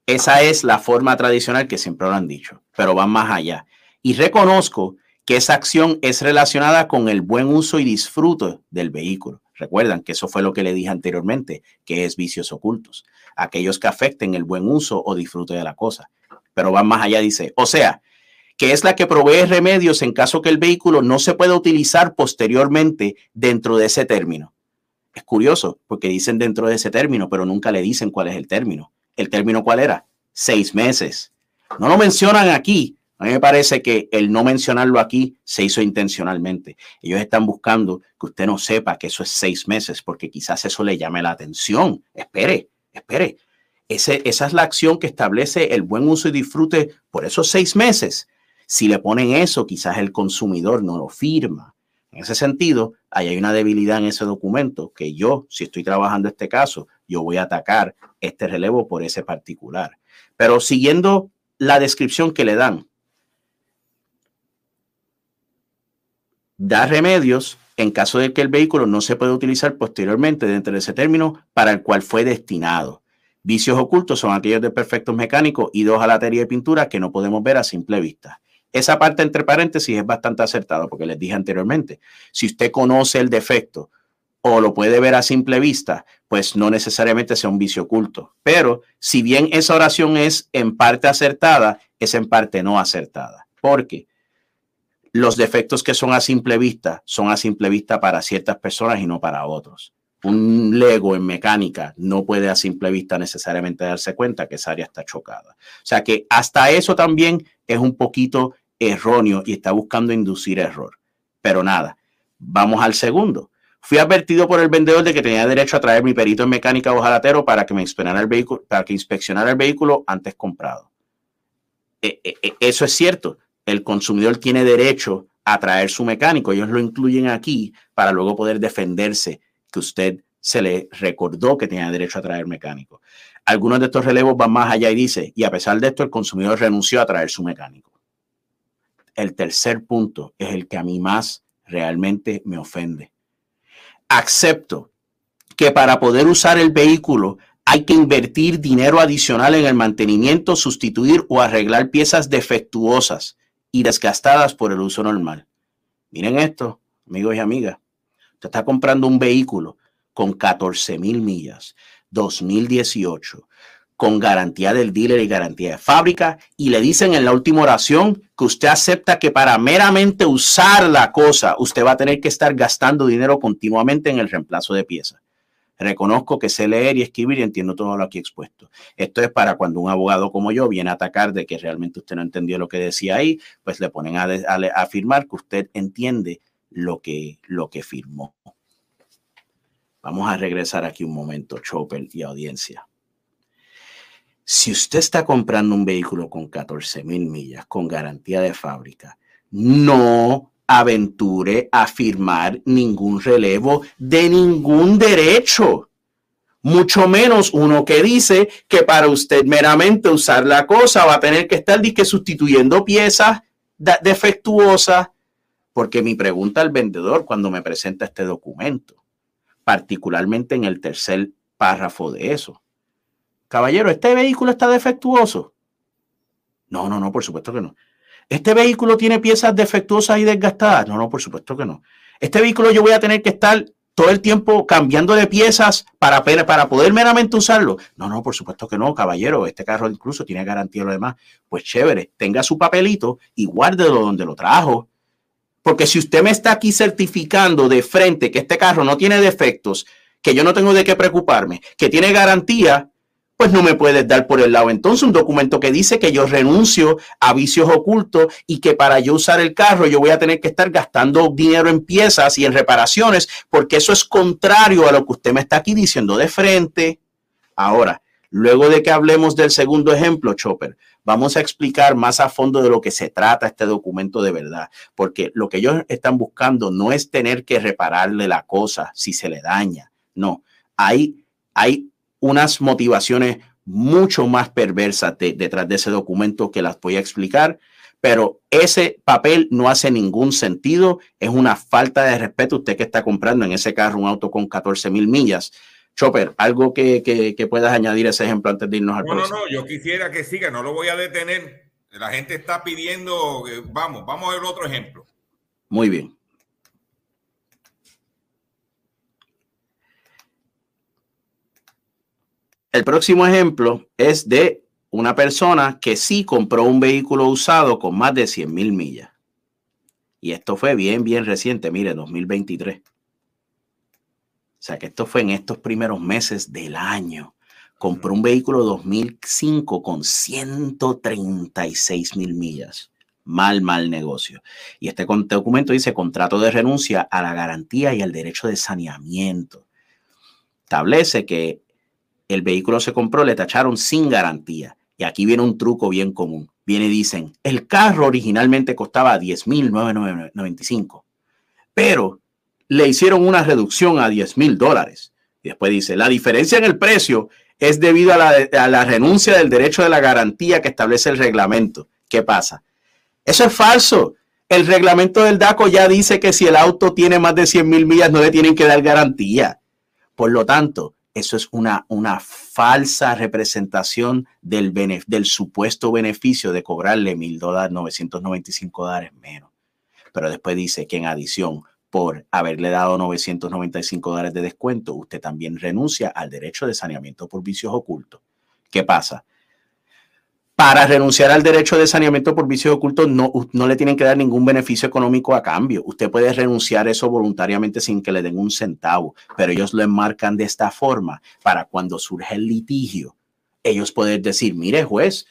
Esa es la forma tradicional que siempre lo han dicho, pero van más allá. Y reconozco que esa acción es relacionada con el buen uso y disfrute del vehículo. Recuerdan que eso fue lo que le dije anteriormente, que es vicios ocultos, aquellos que afecten el buen uso o disfrute de la cosa. Pero van más allá, dice, o sea, que es la que provee remedios en caso que el vehículo no se pueda utilizar posteriormente dentro de ese término. Es curioso, porque dicen dentro de ese término, pero nunca le dicen cuál es el término. ¿El término cuál era? Seis meses. No lo mencionan aquí, a mí me parece que el no mencionarlo aquí se hizo intencionalmente. Ellos están buscando que usted no sepa que eso es seis meses, porque quizás eso le llame la atención. Espere, espere. Esa es la acción que establece el buen uso y disfrute por esos seis meses. Si le ponen eso, quizás el consumidor no lo firma. En ese sentido, ahí hay una debilidad en ese documento que yo, si estoy trabajando este caso, yo voy a atacar este relevo por ese particular. Pero siguiendo la descripción que le dan, da remedios en caso de que el vehículo no se pueda utilizar posteriormente dentro de ese término para el cual fue destinado. Vicios ocultos son aquellos de perfectos mecánicos y dos alatería de pintura que no podemos ver a simple vista. Esa parte entre paréntesis es bastante acertada porque les dije anteriormente, si usted conoce el defecto o lo puede ver a simple vista, pues no necesariamente sea un vicio oculto. Pero si bien esa oración es en parte acertada, es en parte no acertada. ¿Por qué? Los defectos que son a simple vista son a simple vista para ciertas personas y no para otros. Un Lego en mecánica no puede a simple vista necesariamente darse cuenta que esa área está chocada. O sea que hasta eso también es un poquito erróneo y está buscando inducir error. Pero nada, vamos al segundo. Fui advertido por el vendedor de que tenía derecho a traer mi perito en mecánica o jalatero para que me inspeccionara el vehículo, para que inspeccionara el vehículo antes comprado. E, e, e, eso es cierto el consumidor tiene derecho a traer su mecánico. Ellos lo incluyen aquí para luego poder defenderse que usted se le recordó que tenía derecho a traer mecánico. Algunos de estos relevos van más allá y dice, y a pesar de esto, el consumidor renunció a traer su mecánico. El tercer punto es el que a mí más realmente me ofende. Acepto que para poder usar el vehículo hay que invertir dinero adicional en el mantenimiento, sustituir o arreglar piezas defectuosas y desgastadas por el uso normal. Miren esto, amigos y amigas. Usted está comprando un vehículo con 14 mil millas, 2018, con garantía del dealer y garantía de fábrica y le dicen en la última oración que usted acepta que para meramente usar la cosa usted va a tener que estar gastando dinero continuamente en el reemplazo de piezas. Reconozco que sé leer y escribir y entiendo todo lo aquí expuesto. Esto es para cuando un abogado como yo viene a atacar de que realmente usted no entendió lo que decía ahí, pues le ponen a, afirmar que usted entiende lo que, lo que firmó. Vamos a regresar aquí un momento, Chopper y audiencia. Si usted está comprando un vehículo con 14 mil millas, con garantía de fábrica, no aventure a firmar ningún relevo de ningún derecho. Mucho menos uno que dice que para usted meramente usar la cosa va a tener que estar sustituyendo piezas defectuosas. Porque mi pregunta al vendedor cuando me presenta este documento, particularmente en el tercer párrafo de eso. Caballero, ¿este vehículo está defectuoso? No, no, no, por supuesto que no. ¿Este vehículo tiene piezas defectuosas y desgastadas? No, no, por supuesto que no. Este vehículo yo voy a tener que estar todo el tiempo cambiando de piezas para, para poder meramente usarlo. No, no, por supuesto que no, caballero. Este carro incluso tiene garantía y lo demás. Pues chévere, tenga su papelito y guárdelo donde lo trajo. Porque si usted me está aquí certificando de frente que este carro no tiene defectos, que yo no tengo de qué preocuparme, que tiene garantía, pues no me puedes dar por el lado entonces un documento que dice que yo renuncio a vicios ocultos y que para yo usar el carro yo voy a tener que estar gastando dinero en piezas y en reparaciones, porque eso es contrario a lo que usted me está aquí diciendo de frente. Ahora, luego de que hablemos del segundo ejemplo, Chopper, vamos a explicar más a fondo de lo que se trata este documento de verdad, porque lo que ellos están buscando no es tener que repararle la cosa si se le daña, no, hay, hay unas motivaciones mucho más perversas detrás de ese documento que las voy a explicar, pero ese papel no hace ningún sentido, es una falta de respeto usted que está comprando en ese carro un auto con 14 mil millas. Chopper, algo que, que, puedas añadir ese ejemplo antes de irnos al no, No, no, yo quisiera que siga, no lo voy a detener. La gente está pidiendo, vamos, vamos a ver otro ejemplo. Muy bien. El próximo ejemplo es de una persona que sí compró un vehículo usado con más de 100 mil millas. Y esto fue bien, bien reciente, mire, 2023. O sea que esto fue en estos primeros meses del año. Compró un vehículo 2005 con 136 mil millas. Mal, mal negocio. Y este documento dice contrato de renuncia a la garantía y al derecho de saneamiento. Establece que el vehículo se compró, le tacharon sin garantía. Y aquí viene un truco bien común. Viene y dicen, el carro originalmente costaba 10.995, pero le hicieron una reducción a 10 mil dólares. Y después dice, la diferencia en el precio es debido a la, a la renuncia del derecho de la garantía que establece el reglamento. ¿Qué pasa? Eso es falso. El reglamento del DACO ya dice que si el auto tiene más de 100 mil millas no le tienen que dar garantía. Por lo tanto, eso es una, una falsa representación del, del supuesto beneficio de cobrarle mil dólares, 995 dólares menos. Pero después dice que en adición, por haberle dado 995 dólares de descuento, usted también renuncia al derecho de saneamiento por vicios ocultos. ¿Qué pasa? Para renunciar al derecho de saneamiento por vicios ocultos no, no le tienen que dar ningún beneficio económico a cambio. Usted puede renunciar eso voluntariamente sin que le den un centavo, pero ellos lo enmarcan de esta forma para cuando surge el litigio, ellos pueden decir, mire juez,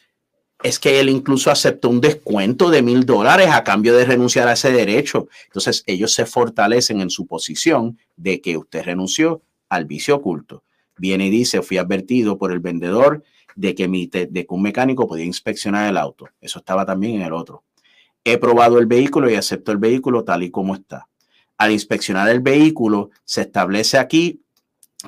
es que él incluso aceptó un descuento de mil dólares a cambio de renunciar a ese derecho. Entonces ellos se fortalecen en su posición de que usted renunció al vicio oculto. Viene y dice, fui advertido por el vendedor de que, mi, de, un mecánico podía inspeccionar el auto. Eso estaba también en el otro. He probado el vehículo y acepto el vehículo tal y como está. Al inspeccionar el vehículo, se establece aquí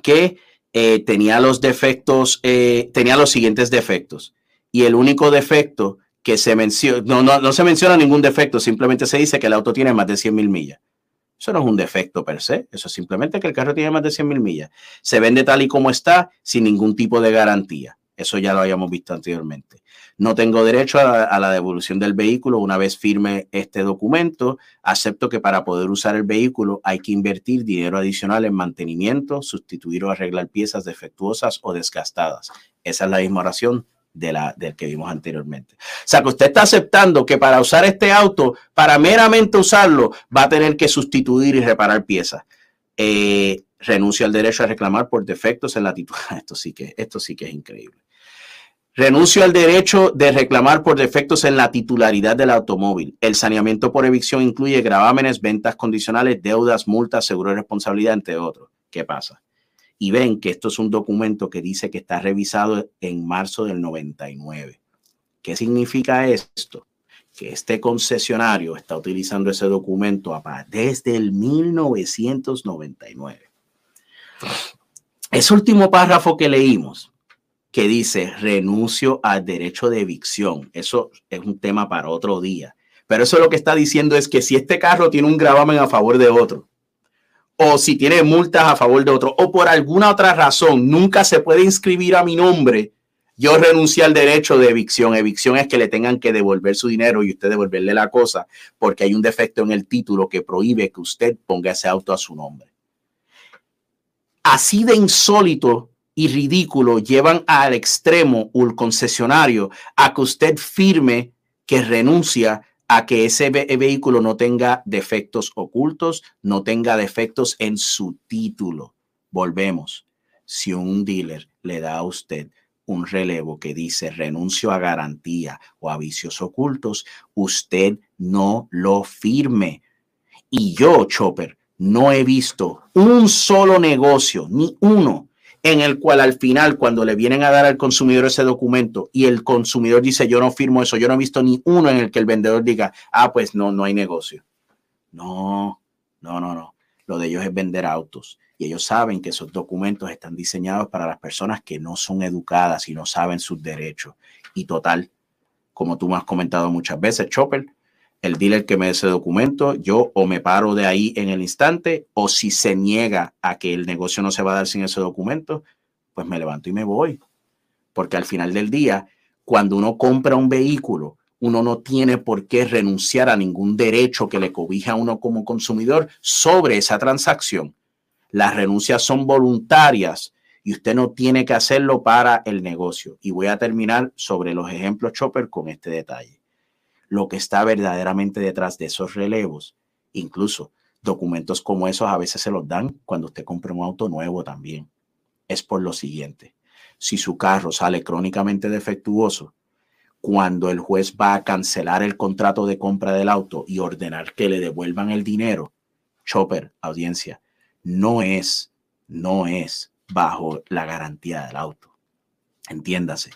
que eh, tenía los defectos, eh, tenía los siguientes defectos. Y el único defecto que se menciona, no, no, no se menciona ningún defecto, simplemente se dice que el auto tiene más de 100 mil millas. Eso no es un defecto per se, eso es simplemente que el carro tiene más de 100 mil millas. Se vende tal y como está, sin ningún tipo de garantía. Eso ya lo habíamos visto anteriormente. No tengo derecho a, la devolución del vehículo una vez firme este documento. Acepto que para poder usar el vehículo hay que invertir dinero adicional en mantenimiento, sustituir o arreglar piezas defectuosas o desgastadas. Esa es la misma oración de la, del que vimos anteriormente. O sea, que usted está aceptando que para usar este auto, para meramente usarlo, va a tener que sustituir y reparar piezas. Eh, renuncio al derecho a reclamar por defectos en la titularidad. Esto sí que, esto sí que es increíble. Renuncio al derecho de reclamar por defectos en la titularidad del automóvil. El saneamiento por evicción incluye gravámenes, ventas condicionales, deudas, multas, seguro de responsabilidad, entre otros. ¿Qué pasa? Y ven que esto es un documento que dice que está revisado en marzo del 99. ¿Qué significa esto? Que este concesionario está utilizando ese documento desde el 1999. Ese último párrafo que leímos que dice renuncio al derecho de evicción. Eso es un tema para otro día. Pero eso lo que está diciendo es que si este carro tiene un gravamen a favor de otro, o si tiene multas a favor de otro, o por alguna otra razón nunca se puede inscribir a mi nombre, yo renuncio al derecho de evicción. Evicción es que le tengan que devolver su dinero y usted devolverle la cosa porque hay un defecto en el título que prohíbe que usted ponga ese auto a su nombre. Así de insólito y ridículo llevan al extremo el concesionario a que usted firme que renuncia a que ese vehículo no tenga defectos ocultos, no tenga defectos en su título. Volvemos. Si un dealer le da a usted un relevo que dice renuncio a garantía o a vicios ocultos, usted no lo firme. Y yo, Chopper, no he visto un solo negocio, ni uno, en el cual al final, cuando le vienen a dar al consumidor ese documento y el consumidor dice, yo no firmo eso, yo no he visto ni uno en el que el vendedor diga, ah, pues no, no hay negocio. No, no, no, no. Lo de ellos es vender autos. Y ellos saben que esos documentos están diseñados para las personas que no son educadas y no saben sus derechos. Y total, como tú me has comentado muchas veces, Chopper, el dealer que me dé ese documento, yo o me paro de ahí en el instante, o si se niega a que el negocio no se va a dar sin ese documento, pues me levanto y me voy. Porque al final del día, cuando uno compra un vehículo, uno no tiene por qué renunciar a ningún derecho que le cobija a uno como consumidor sobre esa transacción. Las renuncias son voluntarias y usted no tiene que hacerlo para el negocio. Y voy a terminar sobre los ejemplos Chopper con este detalle lo que está verdaderamente detrás de esos relevos. Incluso documentos como esos a veces se los dan cuando usted compra un auto nuevo también. Es por lo siguiente. Si su carro sale crónicamente defectuoso, cuando el juez va a cancelar el contrato de compra del auto y ordenar que le devuelvan el dinero, Chopper, audiencia, no es, no es bajo la garantía del auto. Entiéndase,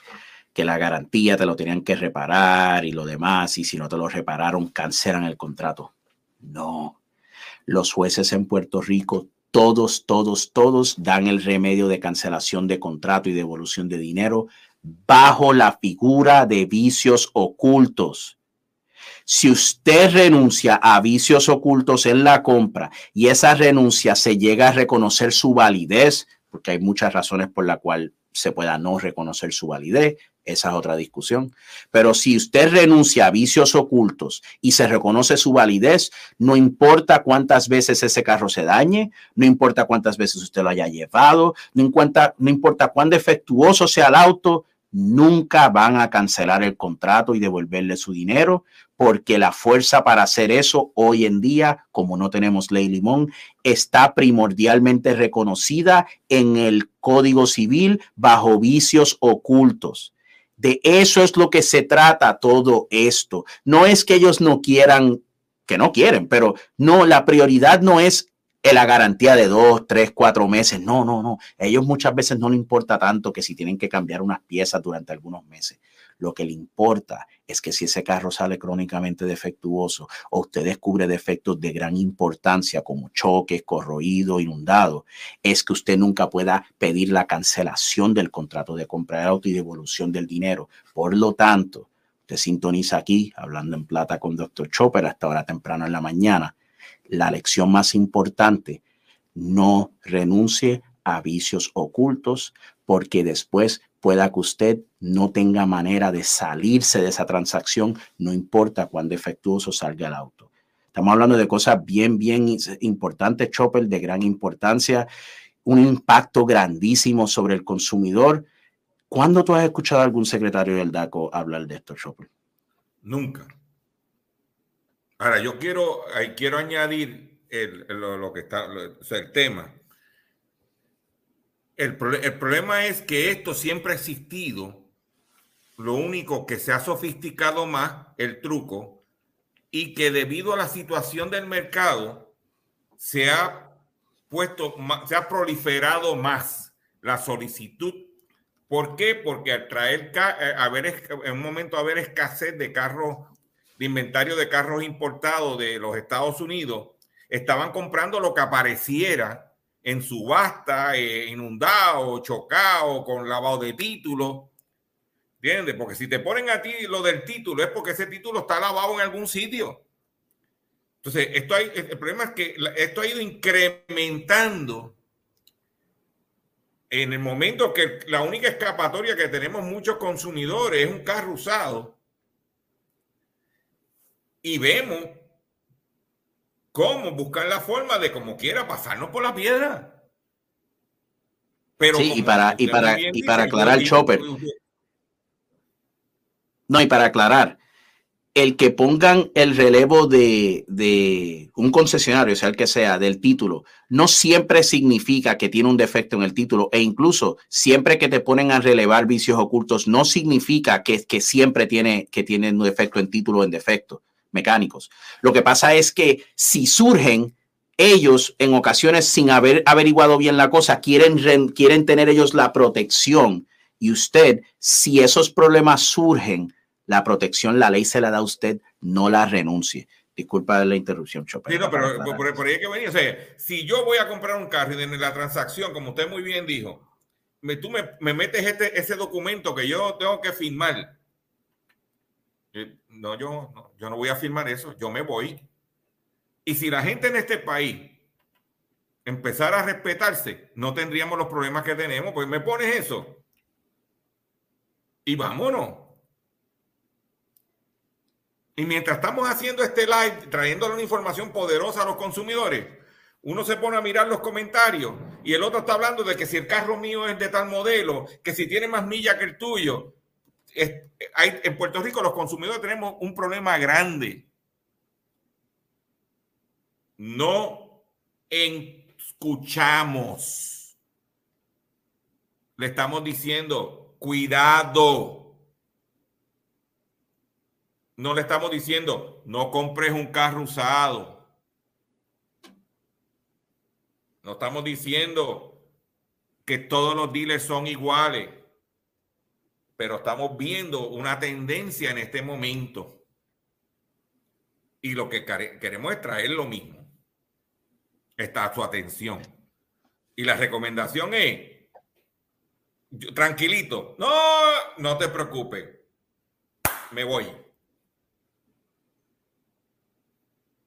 que la garantía te lo tenían que reparar y lo demás, y si no te lo repararon, cancelan el contrato. No, los jueces en Puerto Rico, todos, todos, todos dan el remedio de cancelación de contrato y devolución de dinero bajo la figura de vicios ocultos. Si usted renuncia a vicios ocultos en la compra y esa renuncia se llega a reconocer su validez, porque hay muchas razones por la cual se pueda no reconocer su validez, esa es otra discusión. Pero si usted renuncia a vicios ocultos y se reconoce su validez, no importa cuántas veces ese carro se dañe, no importa cuántas veces usted lo haya llevado, no importa, no importa cuán defectuoso sea el auto, nunca van a cancelar el contrato y devolverle su dinero, porque la fuerza para hacer eso hoy en día, como no tenemos ley limón, está primordialmente reconocida en el Código Civil bajo vicios ocultos. De eso es lo que se trata todo esto. No es que ellos no quieran, que no quieren, pero no, la prioridad no es la garantía de dos, tres, cuatro meses. No, no, no. ellos muchas veces no les importa tanto que si tienen que cambiar unas piezas durante algunos meses. Lo que le importa es que si ese carro sale crónicamente defectuoso o usted descubre defectos de gran importancia como choques, corroído, inundado, es que usted nunca pueda pedir la cancelación del contrato de compra de auto y devolución del dinero. Por lo tanto, usted sintoniza aquí, hablando en plata con Dr. Chopper hasta ahora temprano en la mañana. La lección más importante, no renuncie a vicios ocultos porque después pueda que usted no tenga manera de salirse de esa transacción, no importa cuán defectuoso salga el auto. Estamos hablando de cosas bien, bien importantes, Chopper, de gran importancia, un impacto grandísimo sobre el consumidor. ¿Cuándo tú has escuchado a algún secretario del DACO hablar de esto, Chopper? Nunca. Ahora, yo quiero, quiero añadir lo, que está, el tema. El, el, problema es que esto siempre ha existido. Lo único que se ha sofisticado más, el truco, y que debido a la situación del mercado se ha puesto, se ha proliferado más la solicitud. ¿Por qué? Porque al traer, eh, haber, en un momento haber escasez de carros de inventario de carros importados de los Estados Unidos, estaban comprando lo que apareciera en subasta, eh, inundado, chocado, con lavado de título. ¿Entiendes? Porque si te ponen a ti lo del título, es porque ese título está lavado en algún sitio. Entonces, esto hay, el problema es que esto ha ido incrementando en el momento que la única escapatoria que tenemos muchos consumidores es un carro usado y vemos cómo buscar la forma de como quiera pasarnos por la piedra. Pero sí, y para, y para, y para aclarar, Chopper. No, y para aclarar, el que pongan el relevo de, de, un concesionario, sea el que sea, del título, no siempre significa que tiene un defecto en el título e incluso siempre que te ponen a relevar vicios ocultos, no significa que, que siempre tiene, que tiene un defecto en título o en defecto mecánicos. Lo que pasa es que si surgen, ellos en ocasiones sin haber averiguado bien la cosa, quieren, quieren tener ellos la protección. Y usted, si esos problemas surgen, la protección, la ley se la da a usted, no la renuncie. Disculpa la interrupción, Chopin. Sí, no, pero por, ahí que venía. O sea, si yo voy a comprar un carro y en la transacción, como usted muy bien dijo, me, tú me, me metes este, ese documento que yo tengo que firmar no, yo no, yo no voy a firmar eso, yo me voy. Y si la gente en este país empezara a respetarse, no tendríamos los problemas que tenemos, pues me pones eso. Y vámonos. Y mientras estamos haciendo este live, trayéndole una información poderosa a los consumidores, uno se pone a mirar los comentarios y el otro está hablando de que si el carro mío es de tal modelo, que si tiene más millas que el tuyo, en Puerto Rico los consumidores tenemos un problema grande. No escuchamos. Le estamos diciendo, cuidado. No le estamos diciendo, no compres un carro usado. No estamos diciendo que todos los dealers son iguales pero estamos viendo una tendencia en este momento. Y lo que queremos es traer lo mismo. Está a su atención. Y la recomendación es, tranquilito, no, no te preocupes, me voy.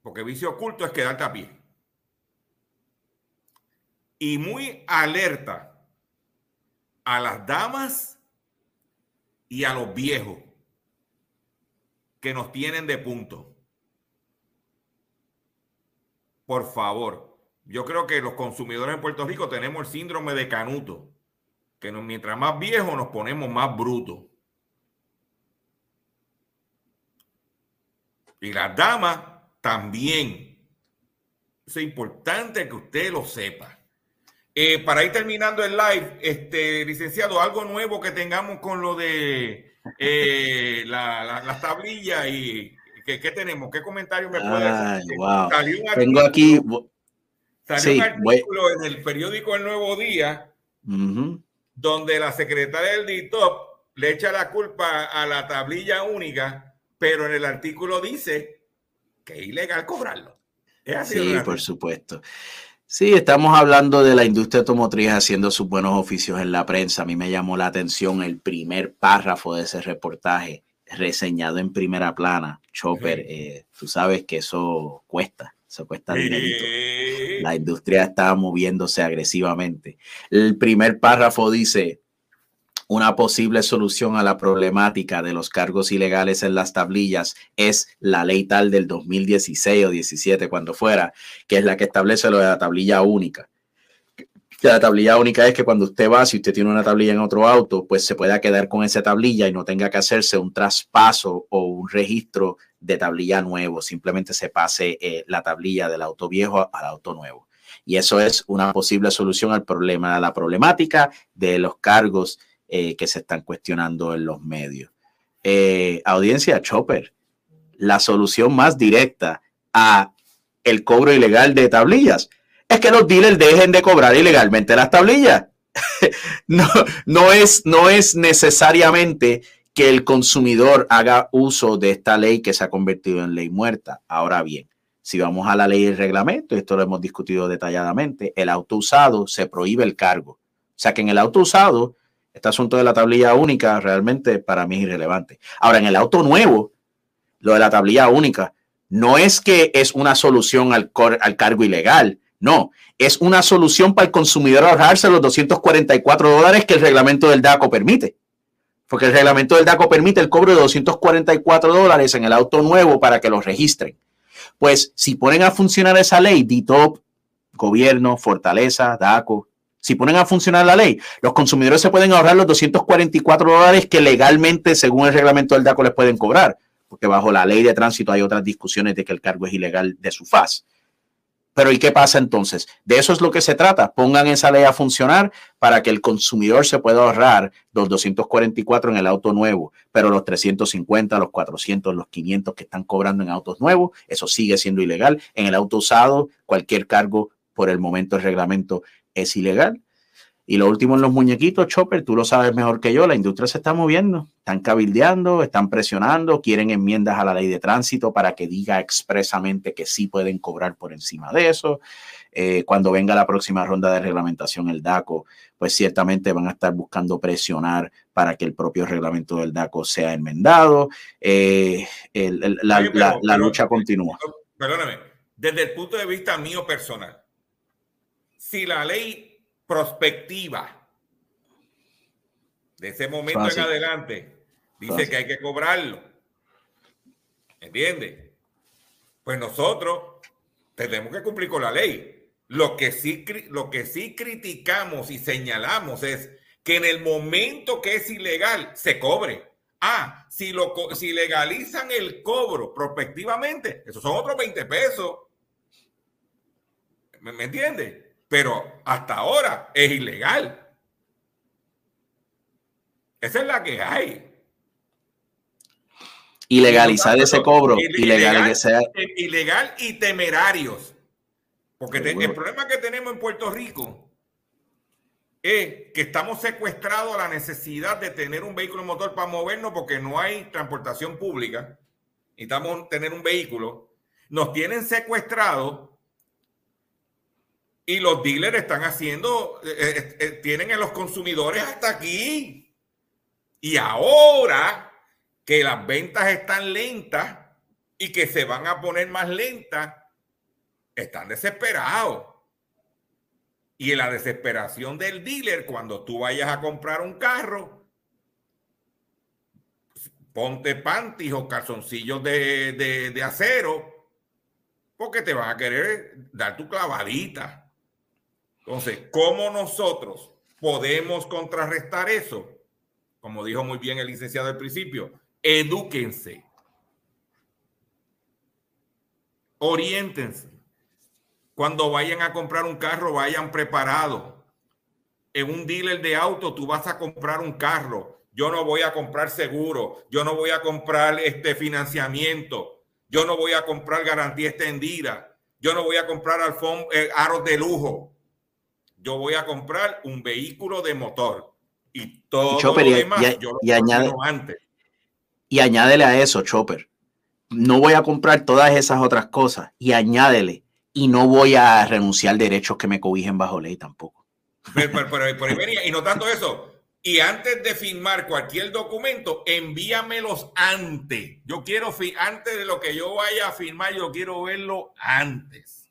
Porque vicio oculto es quedarte a pie. Y muy alerta a las damas y a los viejos que nos tienen de punto. Por favor, yo creo que los consumidores en Puerto Rico tenemos el síndrome de Canuto, que mientras más viejos nos ponemos más brutos. Y las damas también. Es importante que usted lo sepa. Eh, para ir terminando el live, este licenciado, algo nuevo que tengamos con lo de eh, la, las tablillas y ¿qué, tenemos? ¿Qué comentario me puede hacer? Wow. Tengo aquí. Salió un artículo en el periódico El Nuevo Día, donde la secretaria del DITOP le echa la culpa a la tablilla única, pero en el artículo dice que es ilegal cobrarlo. sí, por supuesto. Sí, estamos hablando de la industria automotriz haciendo sus buenos oficios en la prensa. A mí me llamó la atención el primer párrafo de ese reportaje reseñado en primera plana. Chopper, eh, tú sabes que eso cuesta, eso cuesta dinero. La industria está moviéndose agresivamente. El primer párrafo dice, una posible solución a la problemática de los cargos ilegales en las tablillas es la ley tal del 2016 o 17, cuando fuera, que es la que establece lo de la tablilla única. La tablilla única es que cuando usted va, si usted tiene una tablilla en otro auto, pues se pueda quedar con esa tablilla y no tenga que hacerse un traspaso o un registro de tablilla nuevo. Simplemente se pase eh, la tablilla del auto viejo al auto nuevo. Y eso es una posible solución al problema, a la problemática de los cargos eh, que se están cuestionando en los medios. Eh, audiencia Chopper, la solución más directa a el cobro ilegal de tablillas es que los dealers dejen de cobrar ilegalmente las tablillas. no, es, no es necesariamente que el consumidor haga uso de esta ley que se ha convertido en ley muerta. Ahora bien, si vamos a la ley y reglamento, esto lo hemos discutido detalladamente, el auto usado se prohíbe el cargo. O sea que en el auto usado este asunto de la tablilla única realmente para mí es irrelevante. Ahora, en el auto nuevo, lo de la tablilla única, no es que es una solución al, cargo ilegal, no, es una solución para el consumidor ahorrarse los 244 dólares que el reglamento del DACO permite. Porque el reglamento del DACO permite el cobro de 244 dólares en el auto nuevo para que lo registren. Pues si ponen a funcionar esa ley, DITOP, gobierno, Fortaleza, DACO, si ponen a funcionar la ley, los consumidores se pueden ahorrar los 244 dólares que legalmente, según el reglamento del DACO, les pueden cobrar, porque bajo la ley de tránsito hay otras discusiones de que el cargo es ilegal de su faz. Pero ¿y qué pasa entonces? De eso es lo que se trata. Pongan esa ley a funcionar para que el consumidor se pueda ahorrar los 244 en el auto nuevo, pero los 350, los 400, los 500 que están cobrando en autos nuevos, eso sigue siendo ilegal. En el auto usado, cualquier cargo por el momento el reglamento es ilegal. Y lo último en los muñequitos, Chopper, tú lo sabes mejor que yo, la industria se está moviendo, están cabildeando, están presionando, quieren enmiendas a la ley de tránsito para que diga expresamente que sí pueden cobrar por encima de eso. Eh, cuando venga la próxima ronda de reglamentación, el DACO, pues ciertamente van a estar buscando presionar para que el propio reglamento del DACO sea enmendado. Eh, la, lucha continúa. Perdóname, desde el punto de vista mío personal, si la ley prospectiva de ese momento en adelante dice que hay que cobrarlo, ¿entiendes? Pues nosotros tenemos que cumplir con la ley. Lo que sí, lo que sí criticamos y señalamos es que en el momento que es ilegal se cobre. Ah, si, lo, si legalizan el cobro prospectivamente, esos son otros 20 pesos. ¿Me, me entiendes? Pero hasta ahora es ilegal. Esa es la que hay. Ilegalizar ese cobro, ilegal, ilegal y temerarios. Porque el problema que tenemos en Puerto Rico es que estamos secuestrados a la necesidad de tener un vehículo motor para movernos porque no hay transportación pública. Necesitamos tener un vehículo. Nos tienen secuestrados y los dealers están haciendo, eh, eh, eh, tienen a los consumidores hasta aquí. Y ahora que las ventas están lentas y que se van a poner más lentas, están desesperados. Y en la desesperación del dealer, cuando tú vayas a comprar un carro, ponte panties o calzoncillos de, de acero, porque te van a querer dar tu clavadita. Entonces, ¿cómo nosotros podemos contrarrestar eso? Como dijo muy bien el licenciado al principio, edúquense, oriéntense. Cuando vayan a comprar un carro, vayan preparados. En un dealer de auto, tú vas a comprar un carro. Yo no voy a comprar seguro, yo no voy a comprar este financiamiento, yo no voy a comprar garantía extendida, yo no voy a comprar eh, aros de lujo yo voy a comprar un vehículo de motor y todo lo demás y, yo lo añade, antes. Y añádele a eso, Chopper. No voy a comprar todas esas otras cosas y añádele. Y no voy a renunciar derechos que me cobijen bajo ley tampoco. Pero, y no tanto eso. Y antes de firmar cualquier documento, envíamelos antes. Yo quiero, antes de lo que yo vaya a firmar, yo quiero verlo antes.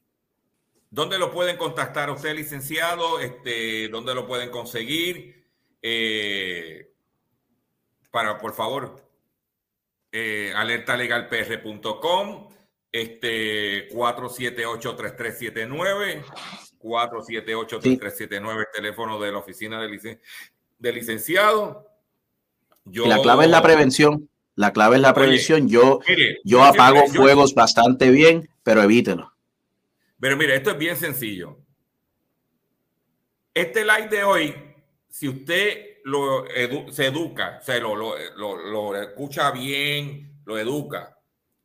¿Dónde lo pueden contactar usted, licenciado? Este, ¿Dónde lo pueden conseguir? eh, para, por favor, eh, alertalegalpr.com, este 478-3379, 478-3379, el teléfono de la oficina de, licenciado. y la clave es la prevención. La clave es la prevención. yo, yo apago fuegos bastante bien, pero evítenlo. Pero mire, esto es bien sencillo. Este live de hoy, si usted lo se educa, o lo, lo, escucha bien, lo educa,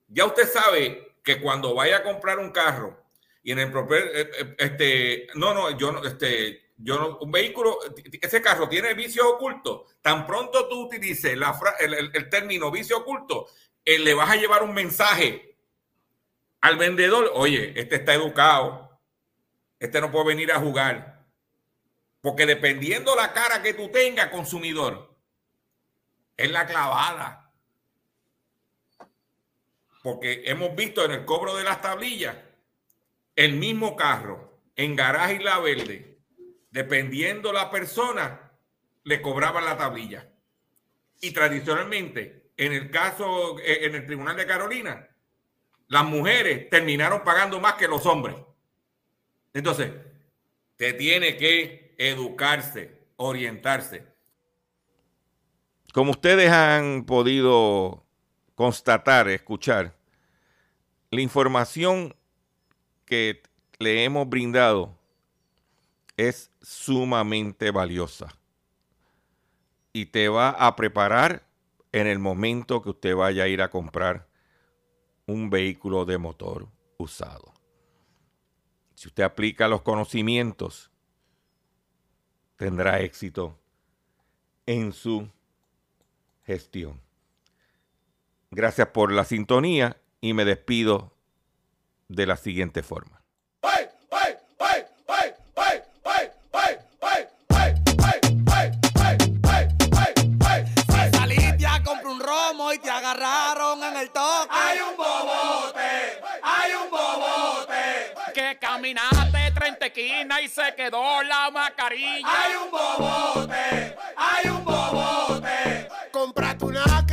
ya usted sabe que cuando vaya a comprar un carro y en el propio, eh, eh, este, no, no, yo no, este, yo no, un vehículo, ese carro tiene vicios ocultos. Tan pronto tú utilices la, el, el, término vicio oculto, eh, le vas a llevar un mensaje al vendedor. Oye, este está educado. Este no puede venir a jugar. Porque dependiendo la cara que tú tengas, consumidor, es la clavada. Porque hemos visto en el cobro de las tablillas, el mismo carro en garaje y la verde dependiendo la persona, le cobraban la tablilla. Y tradicionalmente, en el caso, eh, en el Tribunal de Carolina, las mujeres terminaron pagando más que los hombres. Entonces, te tiene que educarse, orientarse. Como ustedes han podido constatar, escuchar, la información que le hemos brindado es sumamente valiosa y te va a preparar en el momento que usted vaya a ir a comprar un vehículo de motor usado. Si usted aplica los conocimientos, tendrá éxito en su gestión. Gracias por la sintonía y me despido de la siguiente forma. Caminaste 30 esquinas y se quedó la mascarilla. Hay un bobote, hay un bobote. Comprate una